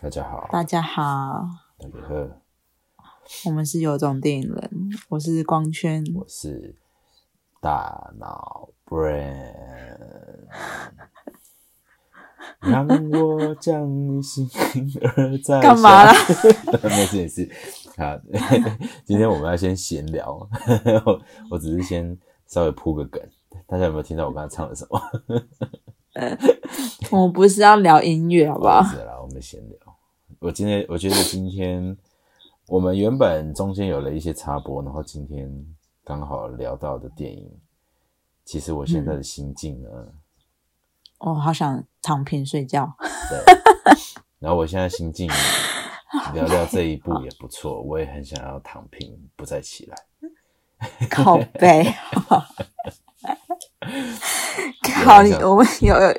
大家好，大家好，大家好，我们是有种电影人，我是光圈，我是大脑 brain，让我将你心儿在干嘛啦？没事没事，好，今天我们要先闲聊，我 我只是先稍微铺个梗，大家有没有听到我刚才唱的什么？我们不是要聊音乐，好不好？是啦，我们闲聊。我今天我觉得今天我们原本中间有了一些插播，然后今天刚好聊到的电影，其实我现在的心境呢，我好想躺平睡觉。对，然后我现在心境 聊聊这一部也不错，我也很想要躺平，不再起来。靠背，靠你，我们有有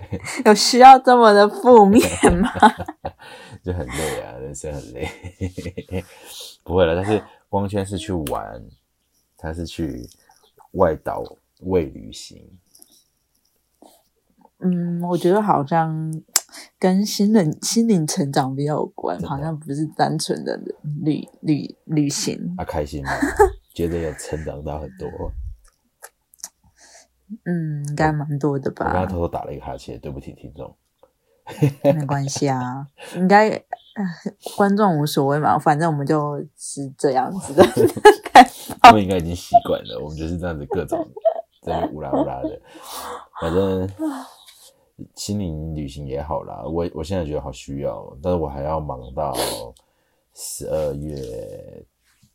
有需要这么的负面吗？就很累啊，人生很累。不会了，但是光圈是去玩，他是去外岛为旅行。嗯，我觉得好像跟心灵心灵成长比较有关，好像不是单纯的旅旅旅行。他开心吗？觉得有成长到很多。嗯，应该蛮多的吧。我刚刚偷偷打了一个哈欠，对不起听众。没关系啊，应该观众无所谓嘛，反正我们就是这样子的。他们应该已经习惯了，我们就是这样子各种在乌拉乌拉的。反正心灵旅行也好啦，我我现在觉得好需要，但是我还要忙到十二月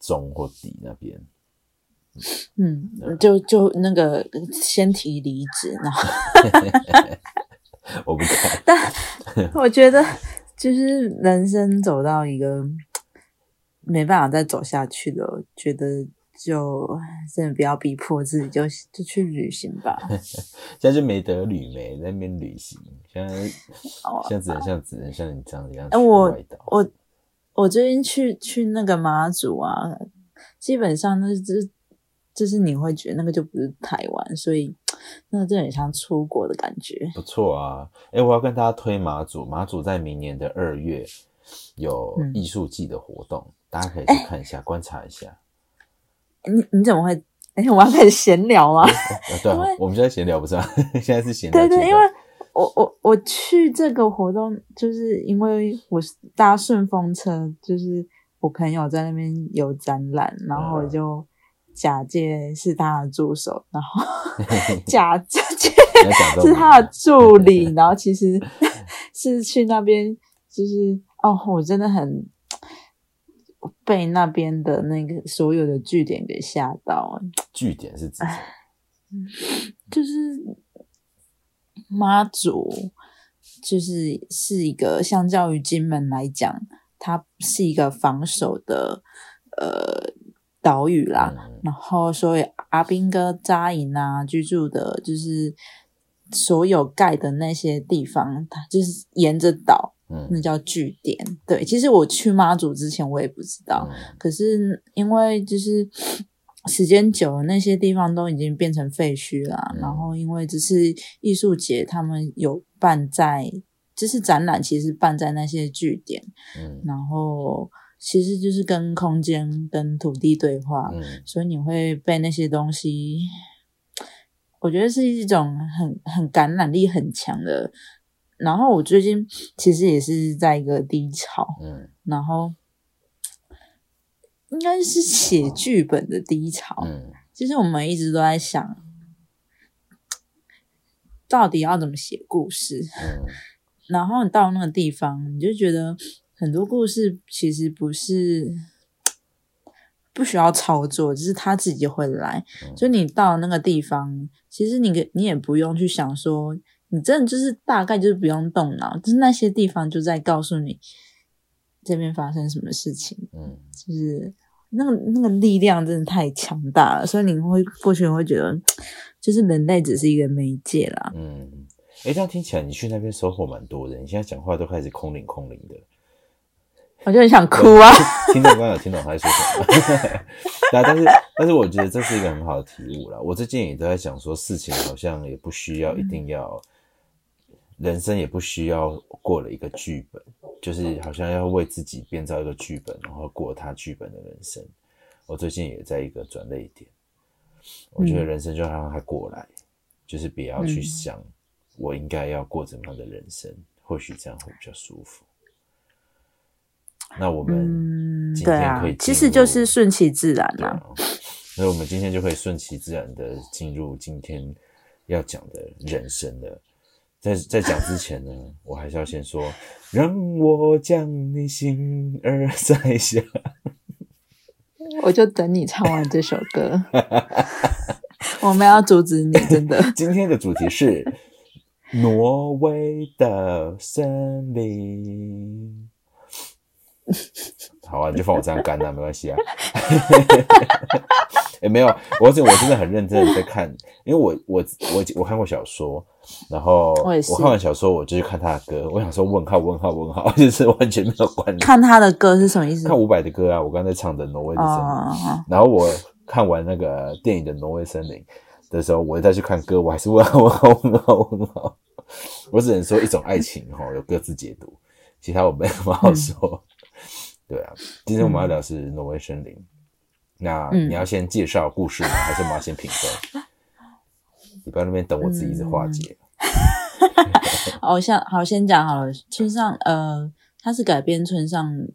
中或底那边。嗯，就就那个先提离职，然后。我不敢，但我觉得就是人生走到一个没办法再走下去了，觉得就真的不要逼迫自己，就就去旅行吧。现在就没得旅没在那边旅行，现在现在只能像只能像你这样子样。哎，我我我最近去去那个马祖啊，基本上那是。就是你会觉得那个就不是台湾，所以那个真的很像出国的感觉。不错啊，哎，我要跟大家推马祖，马祖在明年的二月有艺术季的活动，大家可以去看一下，观察一下。你你怎么会？哎，我要开始闲聊吗？对，我们现在闲聊不是吗？现在是闲聊。对对，因为我我我去这个活动，就是因为我是搭顺风车，就是我朋友在那边有展览，然后我就。假借是他的助手，然后 假借是他的助理，然后其实 是去那边，就是哦，我真的很被那边的那个所有的据点给吓到。据点是指，就是妈祖，就是是一个相较于金门来讲，它是一个防守的，呃。岛屿啦，然后所以阿兵哥扎营啊，居住的就是所有盖的那些地方，它就是沿着岛，那叫据点。对，其实我去妈祖之前我也不知道，可是因为就是时间久了，那些地方都已经变成废墟了。然后因为只是艺术节，他们有办在，就是展览，其实办在那些据点，嗯，然后。其实就是跟空间、跟土地对话，所以你会被那些东西，我觉得是一种很很感染力很强的。然后我最近其实也是在一个低潮，嗯，然后应该是写剧本的低潮。嗯，其实我们一直都在想，到底要怎么写故事。嗯，然后你到那个地方，你就觉得。很多故事其实不是不需要操作，只是他自己会来。所以你到那个地方，其实你你也不用去想说，你真的就是大概就是不用动脑，就是那些地方就在告诉你这边发生什么事情。嗯，就是那个那个力量真的太强大了，所以你会过去会觉得，就是人类只是一个媒介啦。嗯，哎，这样听起来你去那边收获蛮多的，你现在讲话都开始空灵空灵的。我就很想哭啊！听众刚有听懂他在说什么？对，但是但是我觉得这是一个很好的体悟啦。我最近也都在想说，事情好像也不需要一定要，人生也不需要过了一个剧本，就是好像要为自己编造一个剧本，然后过他剧本的人生。我最近也在一个转泪点，我觉得人生就让它过来，就是不要去想我应该要过怎么样的人生，或许这样会比较舒服。那我们今天可以，其实就是顺其自然啊。那我们今天就可以顺其自然的进入今天要讲的人生了。在在讲之前呢，我还是要先说，让我将你心儿摘下。我就等你唱完这首歌。我们要阻止你，真的。今天的主题是挪威的森林。好啊，你就放我这样干啊，没关系啊。也 没有，我这我真的很认真的在看，因为我我我我看过小说，然后我看完小说，我就去看他的歌。我想说问号问号问号，就是完全没有关看他的歌是什么意思？看伍佰的歌啊，我刚才唱的《挪威的森林》，然后我看完那个电影的《挪威森林》的时候，我再去看歌，我还是问号问号问号问号。我只能说一种爱情哈，有各自解读，其他我没什么好说。对啊，今天我们要聊是挪威森林。那你要先介绍故事呢，还是我们要先评分？你不要那边等我自己一直化解。好，先好先讲好了。村上呃，它是改编村上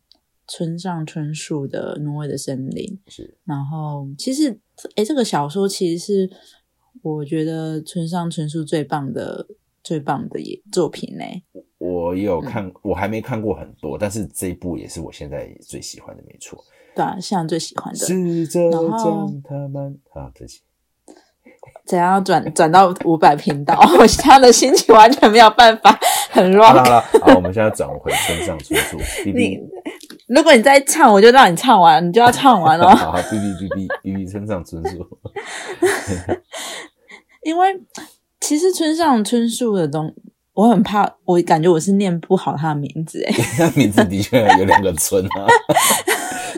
村上春树的《挪威的森林》。是。然后其实，哎，这个小说其实是我觉得村上春树最棒的、最棒的也作品呢。我有看，我还没看过很多，但是这一部也是我现在最喜欢的，没错。对啊，现在最喜欢的。试着将他们啊，对不起。怎样转转到五百频道？我现在的心情完全没有办法，很乱。好了，好，我们现在转回村上春树。你，如果你再唱，我就让你唱完，你就要唱完哦。好，哔哔哔哔哔哔，村上春树。因为其实村上春树的东。我很怕，我感觉我是念不好他的名字哎。他名字的确有两个村啊，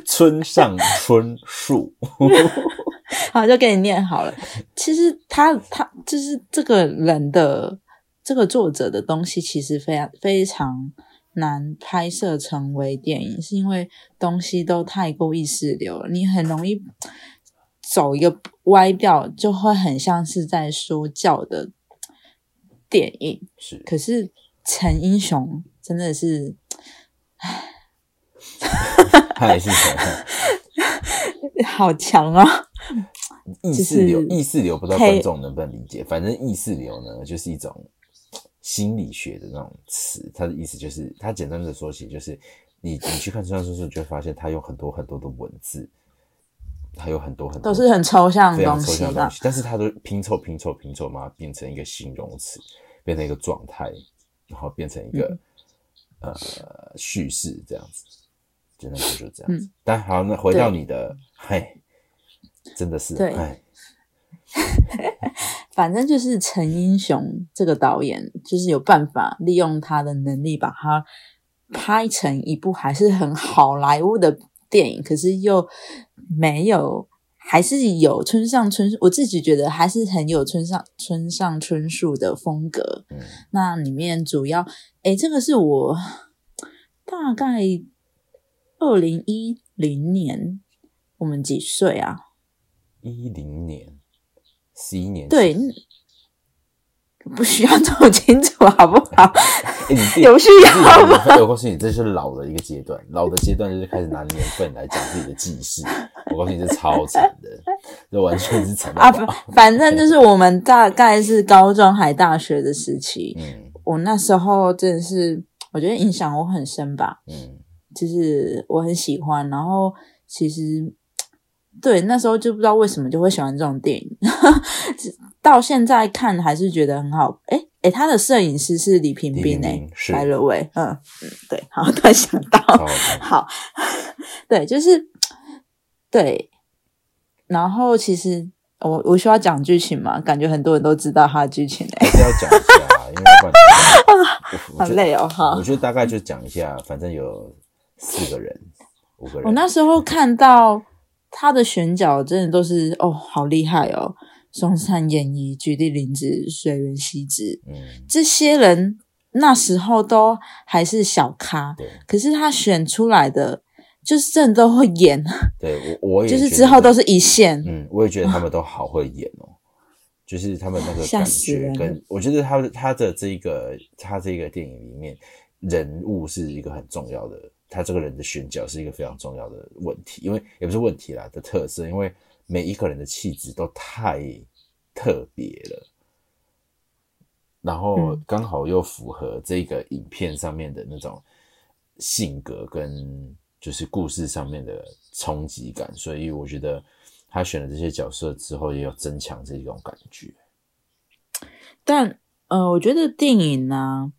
村上春树。好，就给你念好了。其实他他就是这个人的这个作者的东西，其实非常非常难拍摄成为电影，是因为东西都太过意识流了，你很容易走一个歪掉，就会很像是在说教的。电影是，可是陈英雄真的是，他也是强，好强啊！意识流，意识流，不知道观众能不能理解。反正意识流呢，就是一种心理学的那种词，它的意思就是，它简单的说起，就是你你去看村上春树，就会发现他有很多很多的文字。还有很多很多都是很抽象的东西，但是它都拼凑拼凑拼凑嘛，变成一个形容词，变成一个状态，然后变成一个呃叙事这样子，简单说就是这样子。但好，那回到你的，嘿，真的是对，反正就是陈英雄这个导演，就是有办法利用他的能力，把它拍成一部还是很好莱坞的。电影可是又没有，还是有村上春树，我自己觉得还是很有村上村上春树的风格。嗯，那里面主要，哎，这个是我大概二零一零年，我们几岁啊？一零年，十一年，对。不需要这么清楚，好不好？有需要吗？我告诉你，这是老的一个阶段，老的阶段就是开始拿年份来讲自己的记事。我告诉你，这超惨的，这完全是惨啊！反正就是我们大概是高中还大学的时期，嗯，我那时候真的是，我觉得影响我很深吧，嗯，就是我很喜欢，然后其实。对，那时候就不知道为什么就会喜欢这种电影，到现在看还是觉得很好。哎哎，他的摄影师是李平冰诶，白了喂，嗯嗯，对，好，突然想到，好，对，就是对。然后其实我我需要讲剧情嘛？感觉很多人都知道他的剧情诶，还是要讲一下，因为 好累哦，哈。我觉得大概就讲一下，反正有四个人，五个人。我那时候看到。他的选角真的都是哦，好厉害哦！松山演一、菊地凛子、水原希子，嗯，这些人那时候都还是小咖，对。可是他选出来的就是真的都会演，对，我我也就是之后都是一线。嗯，我也觉得他们都好会演哦，就是他们那个吓感觉跟我觉得他他的这个他这个电影里面人物是一个很重要的，他这个人的选角是一个非常重要的问题，因为也不是问题啦的特色，因为每一个人的气质都太特别了。然后嗯刚好又符合这个影片上面的那种性格跟就是故事上面的冲击感，所以我觉得他选了这些角色之后，也有增强这种感觉。但呃，我觉得电影呢、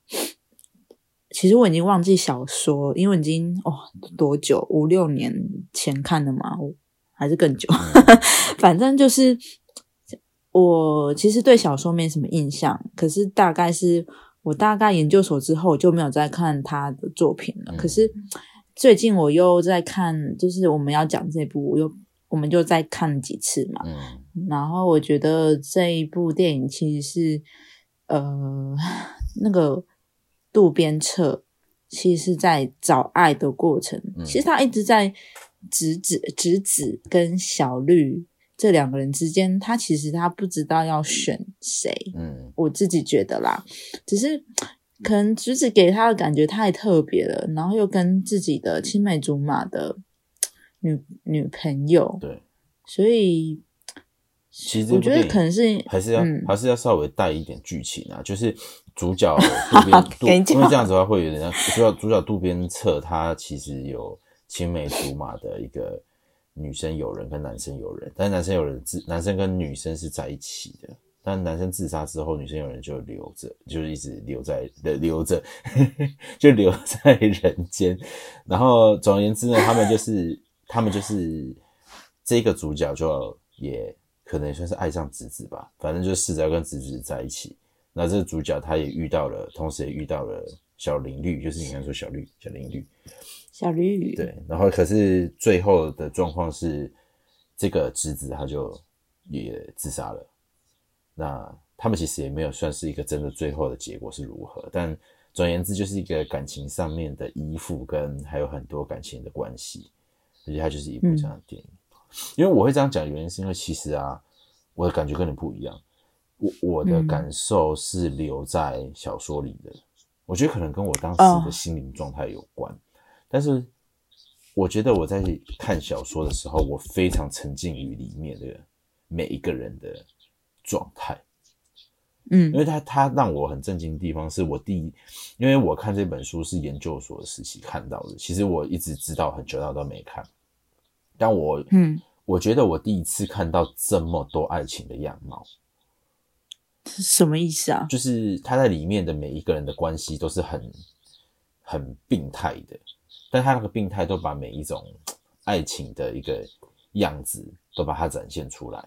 其实我已经忘记小说，因为已经哦多久五六年前看的嘛，我还是更久。反正就是我其实对小说没什么印象，可是大概是我大概研究所之后我就没有再看他的作品了。嗯可是最近我又在看，就是我们要讲这部，我又我们就再看几次嘛。嗯然后我觉得这一部电影其实是，呃，那个渡边彻其实是在找爱的过程，嗯其实他一直在直子侄子跟小绿这两个人之间，他其实他不知道要选谁，嗯。我自己觉得啦，只是可能侄子给他的感觉太特别了，然后又跟自己的青梅竹马的女女朋友，对，所以其实我觉得可能是还是要、嗯还是要稍微带一点剧情啊，就是主角 因为这样子的话会有点像主角主角渡边彻，他其实有青梅竹马的一个女生友人跟男生友人，但男生友人自男生跟女生是在一起的。但男生自杀之后，女生友人就留着，就是一直留在留着，就留在人间。然后总而言之呢，他们就是他们就是这个主角就也可能算是爱上直子吧，反正就是试着要跟直子在一起。那这个主角他也遇到了，同时也遇到了小林绿，就是你刚才说小绿小林绿，小绿，对。然后可是最后的状况是，这个侄子他就也自杀了。那他们其实也没有算是一个真的最后的结果是如何，但总而言之就是一个感情上面的依附，跟还有很多感情的关系，而且它就是一部这样的电影。因为我会这样讲，原因是因为其实啊，我的感觉跟你不一样，我我的嗯感受是留在小说里的，我觉得可能跟我当哦时的心灵状态有关，但是我觉得我在看小说的时候，我非常沉浸于里面的每一个人的状态。嗯因为他他让我很震惊的地方是我第一，因为我看这本书是研究所的时期看到的，其实我一直知道很久，但都没看。但我嗯，我觉得我第一次看到这么多爱情的样貌，是什么意思啊？就是他在里面的每一个人的关系都是很很病态的，但他那个病态都把每一种爱情的一个样子都把它展现出来。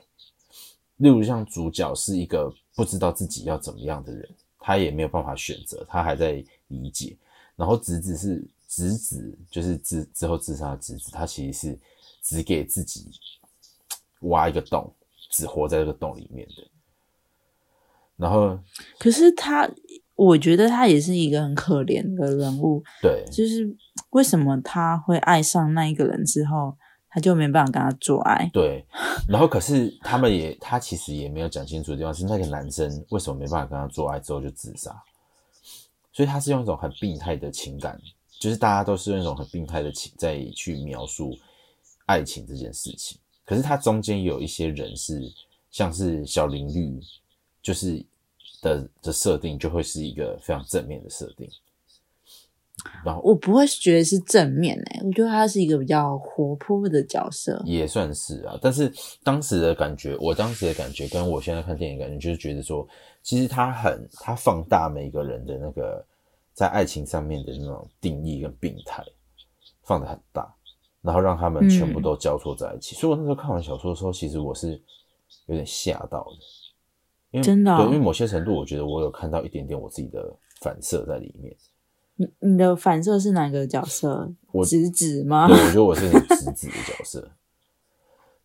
例如像主角是一个不知道自己要怎么样的人，他也没有办法选择，他还在理解。然后侄子是侄子，就是之之后自杀的侄子，他其实是只给自己挖一个洞，只活在这个洞里面的。然后可是他，我觉得他也是一个很可怜的人物，对，就是为什么他会爱上那一个人之后，他就没办法跟他做爱？对，然后可是他们也，他其实也没有讲清楚的地方是那个男生为什么没办法跟他做爱之后就自杀，所以他是用一种很病态的情感，就是大家都是用一种很病态的情在去描述爱情这件事情。可是他中间有一些人是像是小林绿，就是的的设定就会是一个非常正面的设定，我不会觉得是正面诶、我觉得他是一个比较活泼的角色。也算是啊，但是当时的感觉，我当时的感觉跟我现在看电影感觉，就是觉得说，其实他很他放大每个人的那个在爱情上面的那种定义跟病态，放得很大，然后让他们全部都交错在一起。所以我那时候看完小说的时候，其实我是有点吓到的，因为真的哦对，因为某些程度，我觉得我有看到一点点我自己的反射在里面。你你的反射是哪个角色？我直子吗对，？我觉得我是很直子的角色，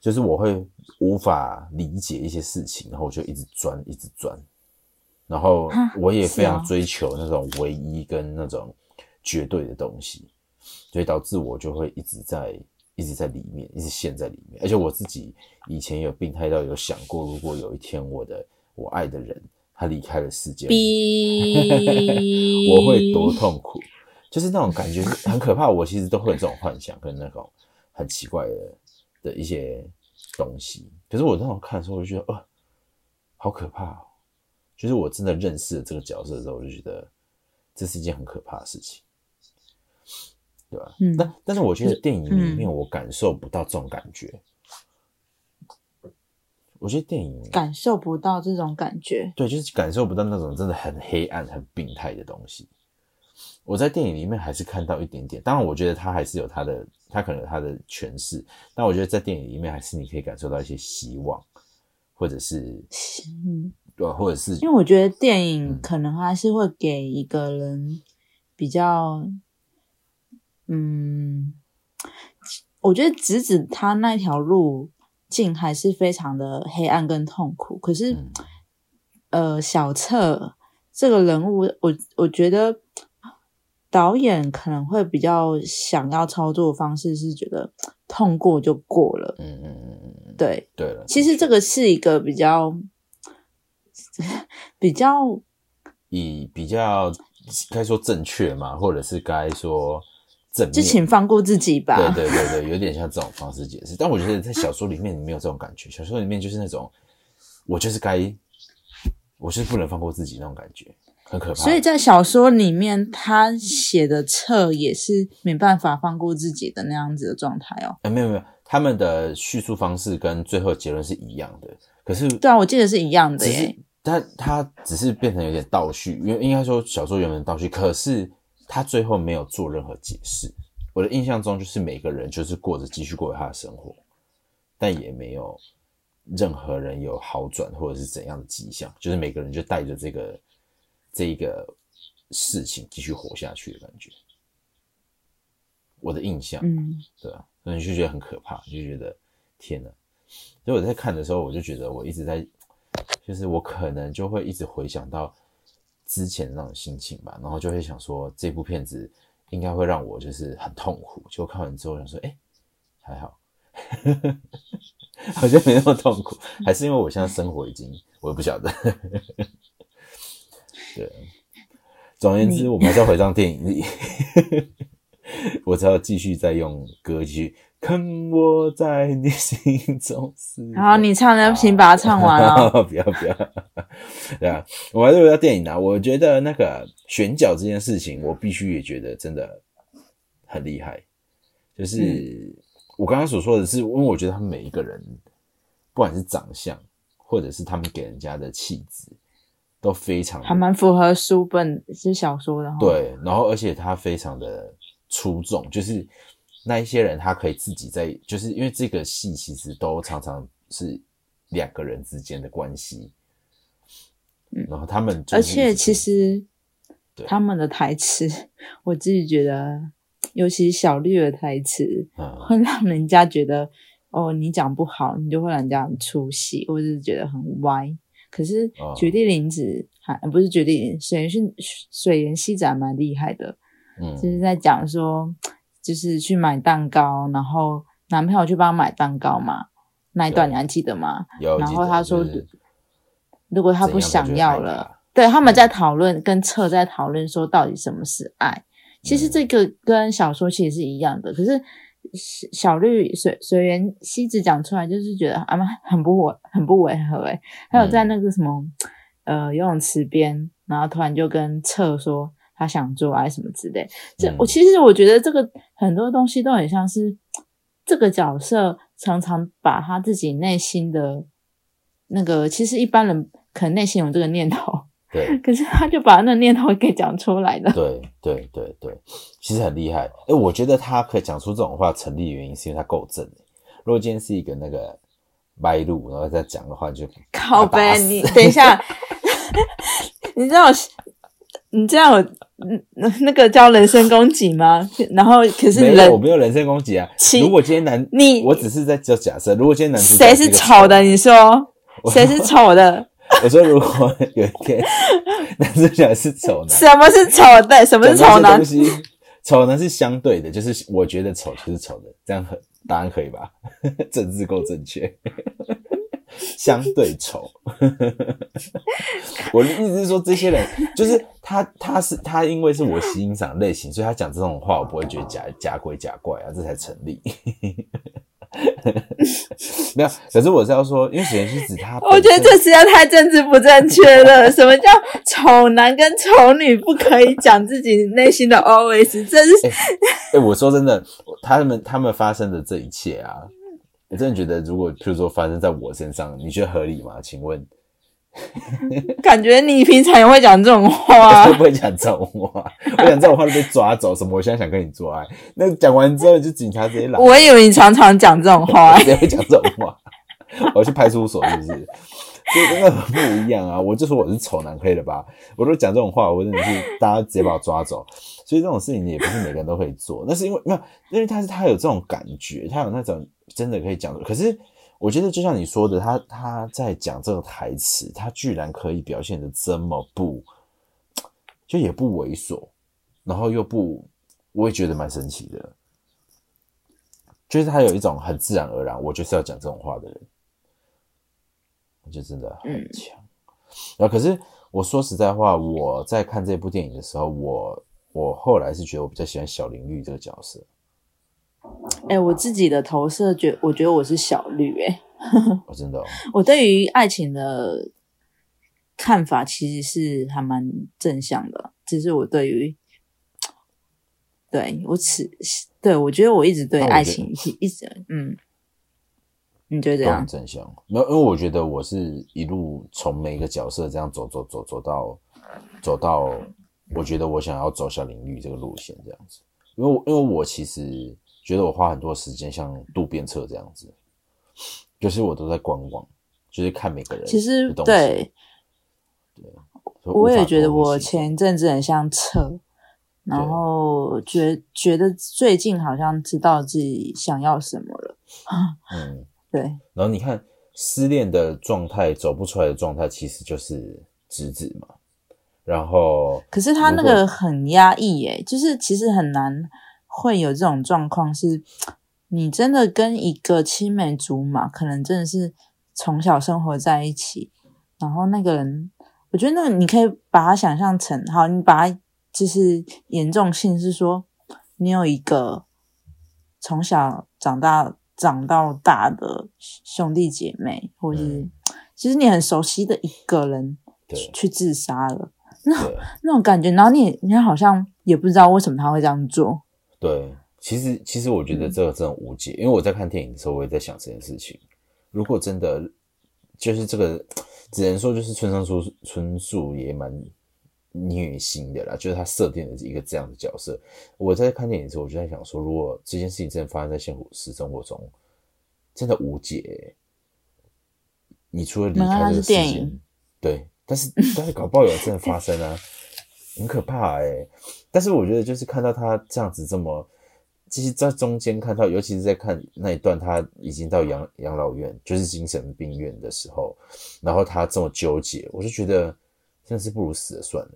就是我会无法理解一些事情，然后我就一直钻，一直钻，然后我也非常追求那种唯一跟那种绝对的东西，所以导致我就会一直在一直在里面，一直陷在里面。而且我自己以前有病态到有想过，如果有一天我的我爱的人他离开了世界，逼我会多痛苦，就是那种感觉是很可怕。我其实都会有这种幻想跟那种很奇怪的的一些东西。可是我那种看的时候，我就觉得，呃，好可怕哦。就是我真的认识了这个角色的时候，我就觉得这是一件很可怕的事情，对吧？嗯但但是我觉得电影里面我感受不到这种感觉。我觉得电影感受不到这种感觉。对，就是感受不到那种真的很黑暗、很病态的东西。我在电影里面还是看到一点点，当然我觉得他还是有他的，他可能有他的诠释，但我觉得在电影里面还是你可以感受到一些希望，或者是嗯，对，或者是因为我觉得电影嗯可能还是会给一个人比较，嗯，我觉得直指他那条路径还是非常的黑暗跟痛苦。可是，嗯呃，小策这个人物，我我觉得导演可能会比较想要操作的方式是觉得痛过就过了，嗯嗯嗯嗯嗯，对。对了，其实这个是一个比较比较以比较该说正确嘛，或者是该说正面，就请放过自己吧。对对对对，有点像这种方式解释。但我觉得在小说里面你没有这种感觉，小说里面就是那种我就是该，我就是不能放过自己那种感觉，很可怕。所以在小说里面，他写的彻也是没办法放过自己的那样子的状态哦。哎、没有没有，他们的叙述方式跟最后结论是一样的，可是对啊，我记得是一样的耶。他他只是变成有点倒叙，因为应该说小说原本倒叙，可是他最后没有做任何解释。我的印象中就是每个人就是过着继续过着他的生活，但也没有任何人有好转或者是怎样的迹象，就是每个人就带着这个这一个事情继续活下去的感觉。我的印象，嗯，对啊，所以你就觉得很可怕，就觉得天哪！所以我在看的时候，我就觉得我一直在，就是我可能就会一直回想到之前的那种心情吧，然后就会想说这部片子应该会让我就是很痛苦，结果看完之后想说，哎、还好，好像没那么痛苦，还是因为我现在生活已经，我也不晓得，对。总而言之，我们还是要回到电影里。我只要继续再用歌继续看我在你心中是否。然后你唱的，请把它唱完 哦。不要不要，对啊，我还是回到电影啊。我觉得那个选角这件事情，我必须也觉得真的很厉害。就是、嗯我刚刚所说的是，因为我觉得他们每一个人，不管是长相，或者是他们给人家的气质，都非常还蛮符合书本是小说的哈。，对，然后而且他非常的出众，就是那一些人他可以自己在，就是因为这个戏其实都常常是两个人之间的关系，嗯。然后他们而且其实他们的台词，我自己觉得，尤其小绿的台词，嗯。会让人家觉得哦，你讲不好，你就会让人家很出戏，或者是觉得很歪。可是哦绝地林子还、不是绝地林，水源是水原希子还蛮厉害的，嗯。就是嗯在讲说，就是去买蛋糕，然后男朋友去帮他买蛋糕嘛，那一段你还记得吗？然后他说就是如果他不想要了，对，他们在讨论，跟策在讨论说到底什么是爱。其实嗯这个跟小说其实是一样的，可是小绿水水源希子讲出来，就是觉得啊妈很不违很不违和诶。还有在那个什么、呃游泳池边，然后突然就跟策说他想做啊什么之类。这、嗯我其实我觉得这个很多东西都很像是这个角色常常把他自己内心的那个，其实一般人可能内心有这个念头，对 可是他就把那个念头给讲出来了。对对对对，其实很厉害。哎，我觉得他可以讲出这种话成立的原因，是因为他够正。如果今天是一个那个歪路，然后再讲的话就，靠打背，你等一下 你知道我你这样有嗯那个叫人身攻击吗？然后可是没有，人我没有人身攻击啊。如果今天男，你我只是在做假设，如果今天男谁是丑的？你说谁是 丑的？我说如果有一天男主角是丑男，什么是丑？对，什么是丑男？丑男是相对的，就是我觉得丑就是丑的，这样很答案可以吧？政治够正确。相对丑，我的意思是说，这些人就是他，他是他，因为是我欣赏类型，所以他讲这种话，我不会觉得假假鬼假怪啊，这才成立。没有，可是我是要说，因为首先是指他，我觉得这实在太政治不正确了。什么叫丑男跟丑女不可以讲自己内心的 always？真是哎，我说真的，他们他们发生的这一切啊。我真的觉得，如果譬如说发生在我身上，你觉得合理吗？请问，感觉你平常也会讲这种话，会 不会讲这种话？我讲这种话就被抓走什么？我现在想跟你做爱，那讲完之后就警察直接来。我以为你常常讲这种话，也会讲这种话。我去派出所是不是？就真的很不一样啊！我就说我是丑男，可以了吧？我都讲这种话，我真的是大家直接把我抓走。所以这种事情也不是每个人都可以做，那是因为没有，因为他是他有这种感觉，他有那种。真的可以讲，可是我觉得就像你说的，他他在讲这个台词，他居然可以表现的这么不，就也不猥琐，然后又不，我也觉得蛮神奇的，就是他有一种很自然而然，我就是要讲这种话的人，我觉得真的很强。然后可是我说实在话，我在看这部电影的时候，我我后来是觉得我比较喜欢小林绿这个角色。哎，我自己的投射觉，我觉得我是小绿哎，我真的，我对于爱情的看法其实是还蛮正向的，只是我对于，对我此对我觉得我一直对爱情一直嗯，你觉得这样正向？没有，因为我觉得我是一路从每一个角色这样走走走走到走到，我觉得我想要走小领域这个路线这样子，因为因为我其实。觉得我花很多时间像渡边彻这样子，就是我都在观望，就是看每个人。其实对，对，我也觉得我前一阵子很像彻，然后觉觉得最近好像知道自己想要什么了。嗯，对。然后你看失恋的状态，走不出来的状态，其实就是直子嘛。然后，可是他那个很压抑，耶，就是其实很难。会有这种状况，是你真的跟一个青梅竹马，可能真的是从小生活在一起，然后那个人，我觉得那个你可以把它想象成，好，你把它就是严重性是说，你有一个从小长大长到大的兄弟姐妹，或者是 其实你很熟悉的一个人，去自杀了，那那种感觉，然后你你好像也不知道为什么他会这样做。对，其实其实我觉得这个真的无解，因为我在看电影的时候，我也在想这件事情。如果真的就是这个，只能说就是村上春春树也蛮虐心的啦，就是他设定的一个这样的角色。我在看电影的时候，我就在想说，如果这件事情真的发生在现实生活中，真的无解。你除了离开这个世界，对，但是但是搞不好有真的发生啊。很可怕哎，但是我觉得就是看到他这样子这么，其实，在中间看到，尤其是在看那一段，他已经到养养老院，就是精神病院的时候，然后他这么纠结，我就觉得真的是不如死了算了。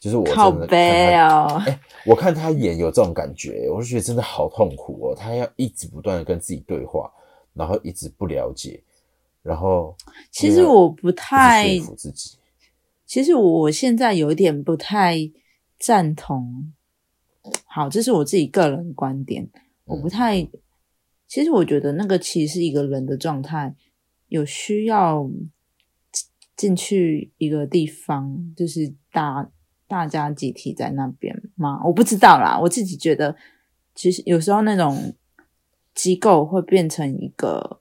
就是我真的看他，哎，我看他演有这种感觉，我就觉得真的好痛苦哦。他要一直不断的跟自己对话，然后一直不了解，然后其实我不太说服自己。其实我现在有点不太赞同。好，这是我自己个人观点，我不太。其实我觉得那个其实是一个人的状态，有需要进去一个地方，就是大大家集体在那边吗？我不知道啦。我自己觉得，其实有时候那种机构会变成一个。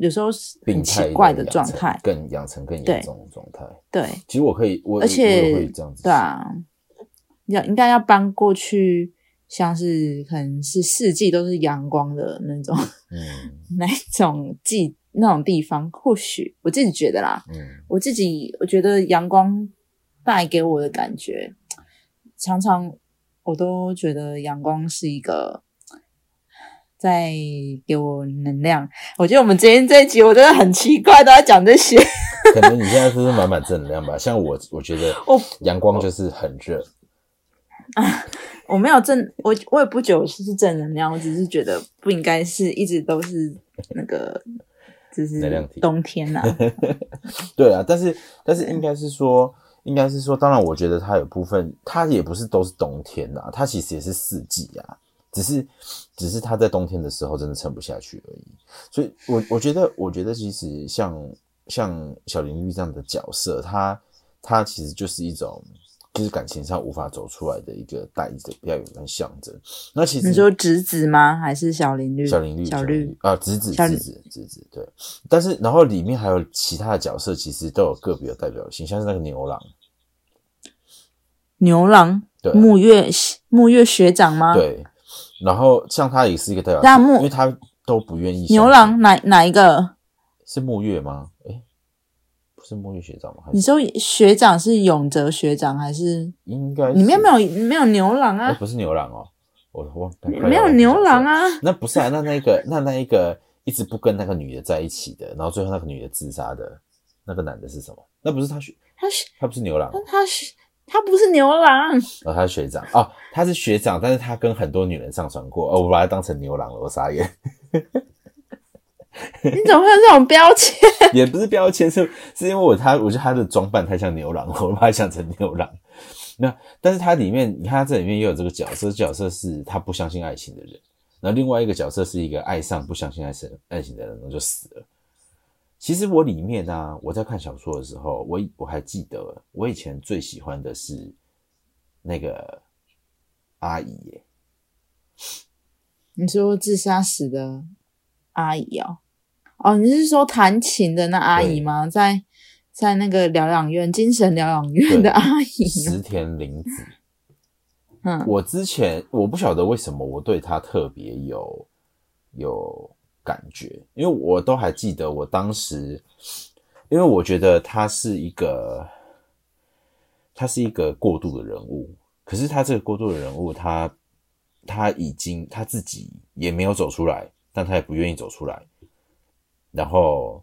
有时候是很奇怪的状态，更养成更严重的状态。对，其实我可以，我而且会这样子。对啊，要应该要搬过去，像是可能是四季都是阳光的那种，嗯，那种季那种地方，或许我自己觉得啦，嗯，我自己我觉得阳光带给我的感觉，常常我都觉得阳光是一个。在给我能量，我觉得我们今天这一集我真的很奇怪，都在讲这些。可能你现在就是满满正能量吧。像我，我觉得我阳光就是很热。我没有正，我我也不觉得我是正能量，我只是觉得不应该是一直都是那个，就是冬天呐、对啊，但是但是应该是说，应该是说，当然，我觉得它有部分，它也不是都是冬天呐，它其实也是四季啊，只是只是他在冬天的时候真的撑不下去而已。所以我我觉得，我觉得其实像像小林玉这样的角色，他他其实就是一种。就是感情上无法走出来的一个带着标语跟象征。那其实你说侄子吗？还是小林绿？小林绿，小绿绿啊，侄子，侄子，侄子，对。但是然后里面还有其他的角色，其实都有个别的代表性，像是那个牛郎，牛郎对木月木月学长吗？，对。然后像他也是一个代表，那木因为他都不愿意。牛郎哪哪一个？是木月吗？诶，不是木月学长吗？你说学长是永泽学长还是？应该里面没有？有没有牛郎啊？不是牛郎哦，我忘没有牛郎。啊？那不是啊，那那个那那一个一直不跟那个女的在一起的，然后最后那个女的自杀的那个男的是什么？那不是他学，他是他不是牛郎哦，他是他不是牛郎，哦，他是学长哦，他是学长，但是他跟很多女人上床过，哦，我把他当成牛郎了，我傻眼，你怎么会有这种标签？也不是标签，是是因为我他，我觉得他的装扮太像牛郎了，我把他想成牛郎。那但是他里面，你看他这里面也有这个角色，角色是他不相信爱情的人，然后另外一个角色是一个爱上不相信爱情爱情的人，然后就死了。其实我里面呢、啊，我在看小说的时候，我我还记得，我以前最喜欢的是那个阿姨耶。你说自杀死的阿姨哦？哦，你是说弹琴的那阿姨吗？在在那个疗养院、精神疗养院的阿姨哦？石田玲子。嗯，我之前我不晓得为什么我对她特别有有感觉，因为我都还记得我当时，因为我觉得他是一个，他是一个过渡的人物，可是他这个过渡的人物，他他已经他自己也没有走出来，但他也不愿意走出来，然后，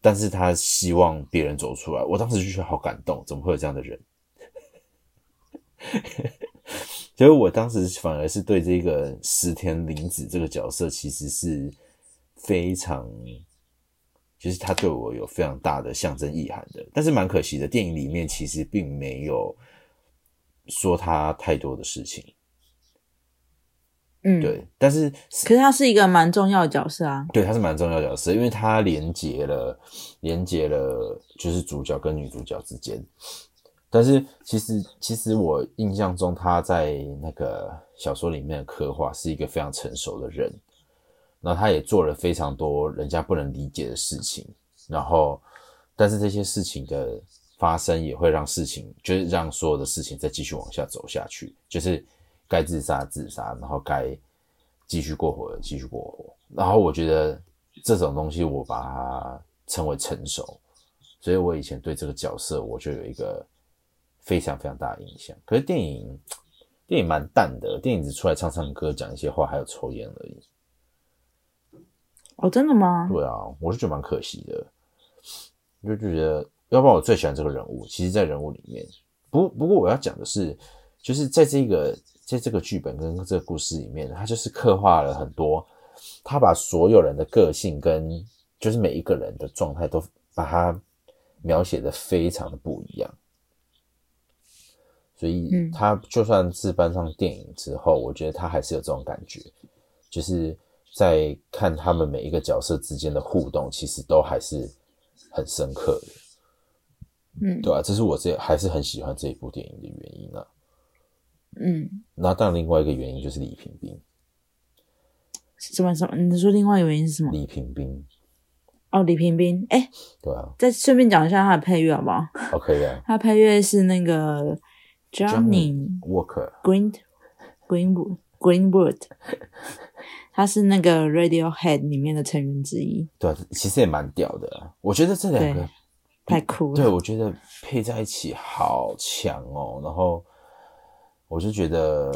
但是他希望别人走出来，我当时就觉得好感动，怎么会有这样的人？所以我当时反而是对这个石田玲子这个角色，其实是非常，就是他对我有非常大的象征意涵的。但是蛮可惜的，电影里面其实并没有说他太多的事情。嗯，。对，但是可是他是一个蛮重要的角色啊。对他是蛮重要的角色，因为他连接了连接了就是主角跟女主角之间。但是其实其实我印象中他在那个小说里面的刻画是一个非常成熟的人，然后他也做了非常多人家不能理解的事情，然后但是这些事情的发生也会让事情就是让所有的事情再继续往下走下去，就是该自杀自杀，然后该继续过活继续过活。然后我觉得这种东西我把它称为成熟，所以我以前对这个角色我就有一个非常非常大的印象。可是电影电影蛮淡的，电影只出来唱唱歌、讲一些话，还有抽烟而已。哦，真的吗？对啊，我是觉得蛮可惜的，就就觉得，要不然我最喜欢这个人物。其实，在人物里面，不不过我要讲的是，就是在这个在这个剧本跟这个故事里面，他就是刻画了很多，他把所有人的个性跟就是每一个人的状态都把它描写的非常的不一样。所以嗯，他就算是搬上电影之后，我觉得他还是有这种感觉，就是在看他们每一个角色之间的互动，其实都还是很深刻的，嗯对啊，这是我这还是很喜欢这一部电影的原因啊。嗯，那当然，另外一个原因就是李平冰，什么什么？你说另外一个原因是什么？李平冰，哦，李平冰。哎，对啊再顺便讲一下他的配乐好不好？，OK 啊 他配乐是那个 Johnny Walker，Green Greenwood Greenwood，他是那个 Radiohead 里面的成员之一，对啊，其实也蛮屌的啊。我觉得这两个，太酷了对，我觉得配在一起好强哦。然后我就觉得，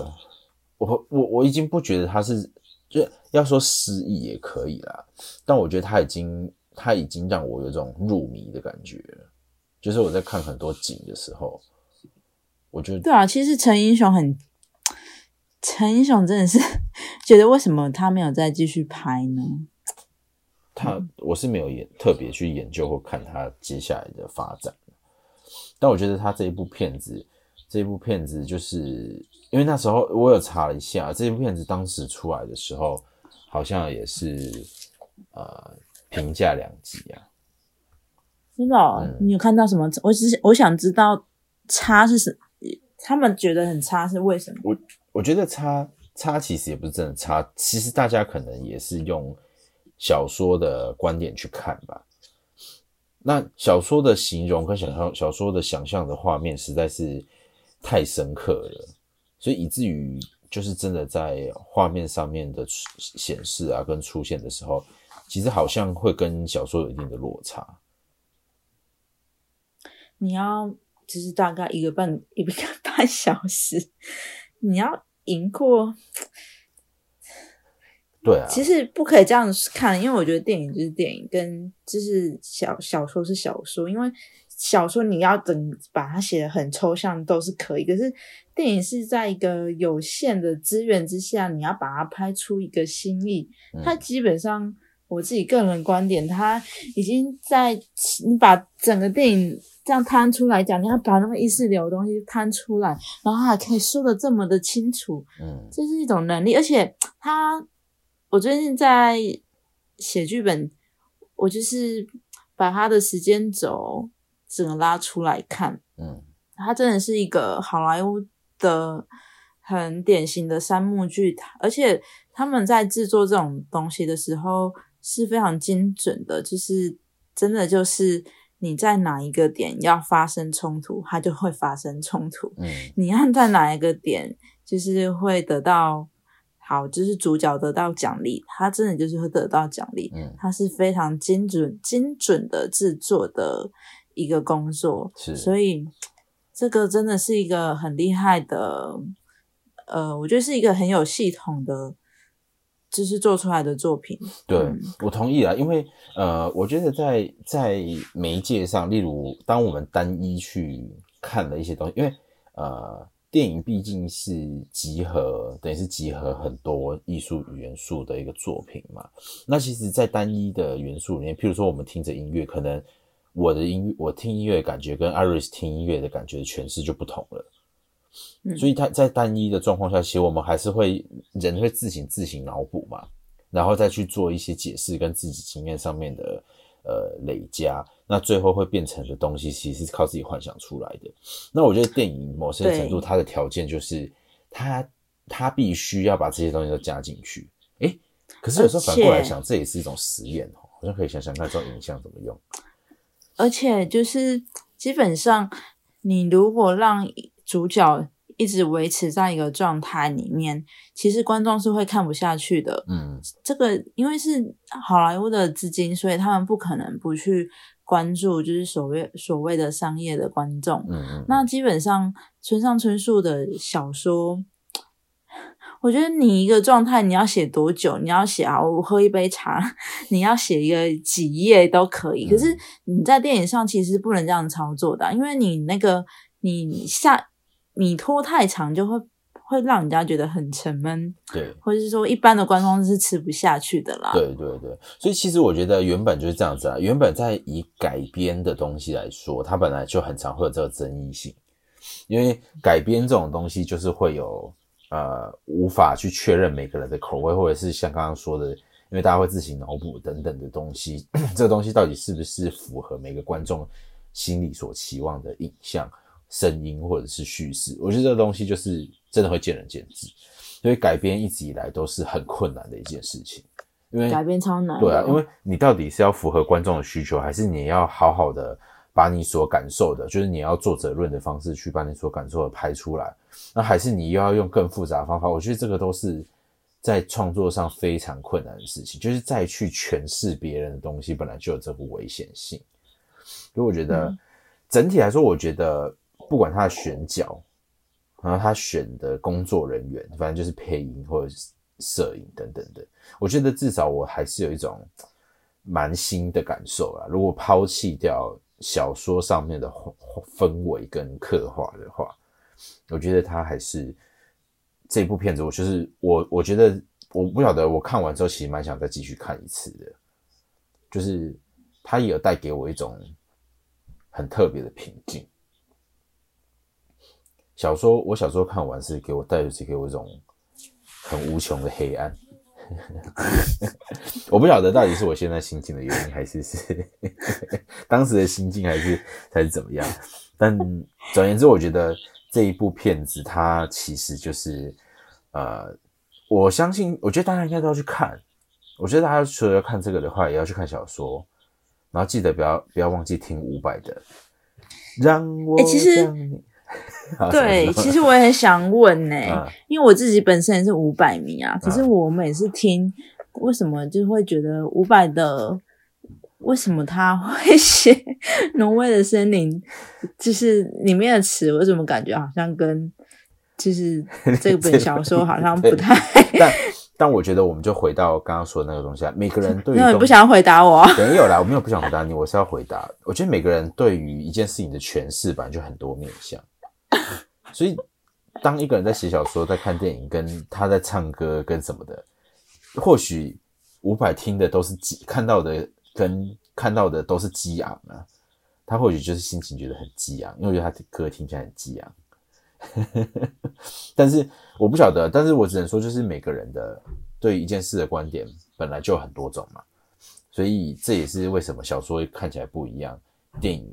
我我我已经不觉得他是，就要说失忆也可以啦，但我觉得他已经他已经让我有种入迷的感觉了。就是我在看很多景的时候，我觉得对啊，其实陈英雄很，陈英雄真的是觉得为什么他没有再继续拍呢？他我是没有研特别去研究或看他接下来的发展，但我觉得他这一部片子，这一部片子就是因为那时候我有查了一下，这部片子当时出来的时候，好像也是呃评价两极啊。真的，你有看到什么？我只是我想知道差是什，他们觉得很差是为什么？我我觉得差差其实也不是真的差，其实大家可能也是用小说的观点去看吧。那小说的形容跟想象，小说的想象的画面实在是太深刻了，所以以至于就是真的在画面上面的显示啊，跟出现的时候，其实好像会跟小说有一定的落差。你要就是大概一个半一个半小时，你要赢过，对啊，其实不可以这样看，因为我觉得电影就是电影，跟就是小小说是小说，因为小说你要等把它写的很抽象都是可以，可是电影是在一个有限的资源之下，你要把它拍出一个新意，它基本上我自己个人观点，它已经在你把整个电影。这样摊出来讲，你要把那么意识流的东西摊出来，然后还可以说的这么的清楚，嗯，这是一种能力。而且他，我最近在写剧本，我就是把他的时间轴整个拉出来看，嗯，他真的是一个好莱坞的很典型的三幕剧，而且他们在制作这种东西的时候是非常精准的，就是真的就是。你在哪一个点要发生冲突，它就会发生冲突。嗯，你按在哪一个点，就是会得到好，就是主角得到奖励，他真的就是会得到奖励。嗯，它是非常精准、精准的制作的一个工作。是，所以这个真的是一个很厉害的，呃，我觉得是一个很有系统的。就是做出来的作品，对我同意啊，因为呃，我觉得在在媒介上，例如当我们单一去看了一些东西，因为呃，电影毕竟是集合，等于是集合很多艺术元素的一个作品嘛。那其实，在单一的元素里面，譬如说我们听着音乐，可能我的音乐，我听音乐感觉跟 Iris 听音乐的感觉诠释就不同了。所以他在单一的状况下，其实我们还是会人会自行自行脑补嘛，然后再去做一些解释跟自己经验上面的呃累加，那最后会变成的东西，其实是靠自己幻想出来的。那我觉得电影某些程度它的条件就是它它必须要把这些东西都加进去。诶，可是有时候反过来想，这也是一种实验哦，好像可以想想看这种影像怎么用。而且就是基本上，你如果让主角一直维持在一个状态里面，其实观众是会看不下去的。嗯，这个因为是好莱坞的资金，所以他们不可能不去关注，就是所谓所谓的商业的观众。嗯嗯。那基本上村上春树的小说，我觉得你一个状态你要写多久？你要写啊，我喝一杯茶，你要写一个几页都可以。可是你在电影上其实不能这样操作的，因为你那个你下。你拖太长就会会让人家觉得很沉闷，对，或者是说一般的观众是吃不下去的啦。对对对，所以其实我觉得原本就是这样子啊。原本在以改编的东西来说，它本来就很常会有这个争议性，因为改编这种东西就是会有呃无法去确认每个人的口味，或者是像刚刚说的，因为大家会自行脑补等等的东西，这个东西到底是不是符合每个观众心里所期望的影像？声音或者是叙事，我觉得这个东西就是真的会见仁见智，所以改编一直以来都是很困难的一件事情。因为改编超难。对啊，因为你到底是要符合观众的需求，还是你要好好的把你所感受的，就是你要做责论的方式去把你所感受的拍出来，那还是你又要用更复杂的方法？我觉得这个都是在创作上非常困难的事情，就是再去诠释别人的东西，本来就有这股危险性。所以我觉得整体来说，我觉得。不管他的选角，然后他选的工作人员，反正就是配音或者是摄影等等的，我觉得至少我还是有一种蛮新的感受啦。如果抛弃掉小说上面的氛围跟刻画的话，我觉得他还是这部片子。我就是我，我觉得我不晓得，我看完之后其实蛮想再继续看一次的。就是它也有带给我一种很特别的平静。小说我小时候看完是给我带的是给我一种很无穷的黑暗。我不晓得到底是我现在心境的原因，还是是 当时的心境，还是还是怎么样。但总而言之，我觉得这一部片子它其实就是呃，我相信，我觉得大家应该都要去看。我觉得大家除了要看这个的话，也要去看小说，然后记得不要不要忘记听伍佰的。让我其实对，其实我也很想问呢，因为我自己本身也是五百米啊。可是我每次听，为什么就会觉得五百的，为什么他会写 《挪威的森林》，就是里面的词，我怎么感觉好像跟就是这本小说好像不太。但我觉得，我们就回到刚刚说的那个东西啊。每个人对于你不想回答我，没有啦，我没有不想回答你，我是要回答。我觉得每个人对于一件事情的诠释，本来就很多面向。所以，当一个人在写小说、在看电影、跟他在唱歌、跟什么的，或许伍佰听的都是激，看到的跟看到的都是激昂啊。他或许就是心情觉得很激昂，因为觉得他的歌听起来很激昂。但是我不晓得，但是我只能说，就是每个人的对一件事的观点本来就很多种嘛，所以这也是为什么小说看起来不一样，电影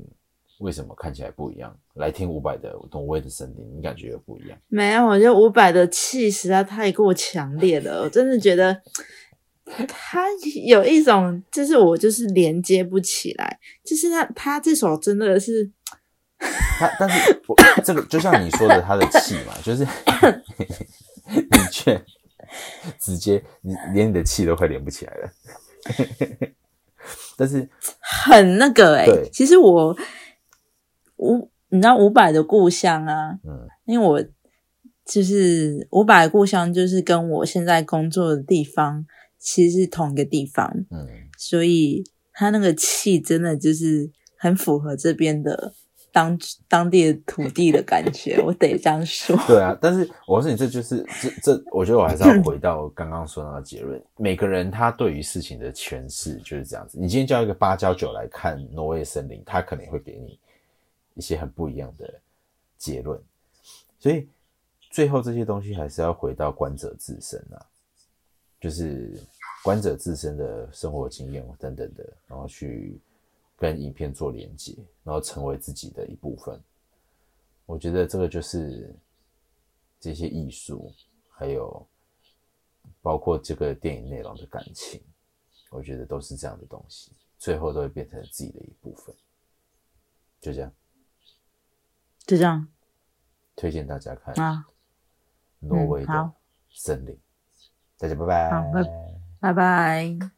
为什么看起来不一样。来听伍佰的《挪威的森林》，你感觉有不一样？没有，我觉得伍佰的气实在太过强烈了，我真的觉得他有一种，就是我就是连接不起来，就是他他这首真的是。他，但是我这个就像你说的，他的气嘛，就是 你却直接你连你的气都快连不起来了。但是很那个哎，对，其实我五，你知道五百的故乡啊，嗯，因为我就是五百故乡，就是跟我现在工作的地方其实是同一个地方，嗯，所以他那个气真的就是很符合这边的。当当地的土地的感觉，我得这样说。对啊，但是我说你这就是这这，我觉得我还是要回到刚刚说那个结论。每个人他对于事情的诠释就是这样子。你今天叫一个芭蕉酒来看挪威森林，他可能会给你一些很不一样的结论。所以最后这些东西还是要回到观者自身啊，就是观者自身的生活经验等等的，然后去。跟影片做连接，然后成为自己的一部分。我觉得这个就是这些艺术，还有包括这个电影内容的感情，我觉得都是这样的东西，最后都会变成自己的一部分。就这样，就这样，推荐大家看啊，挪威的森林。大家拜拜，拜拜拜。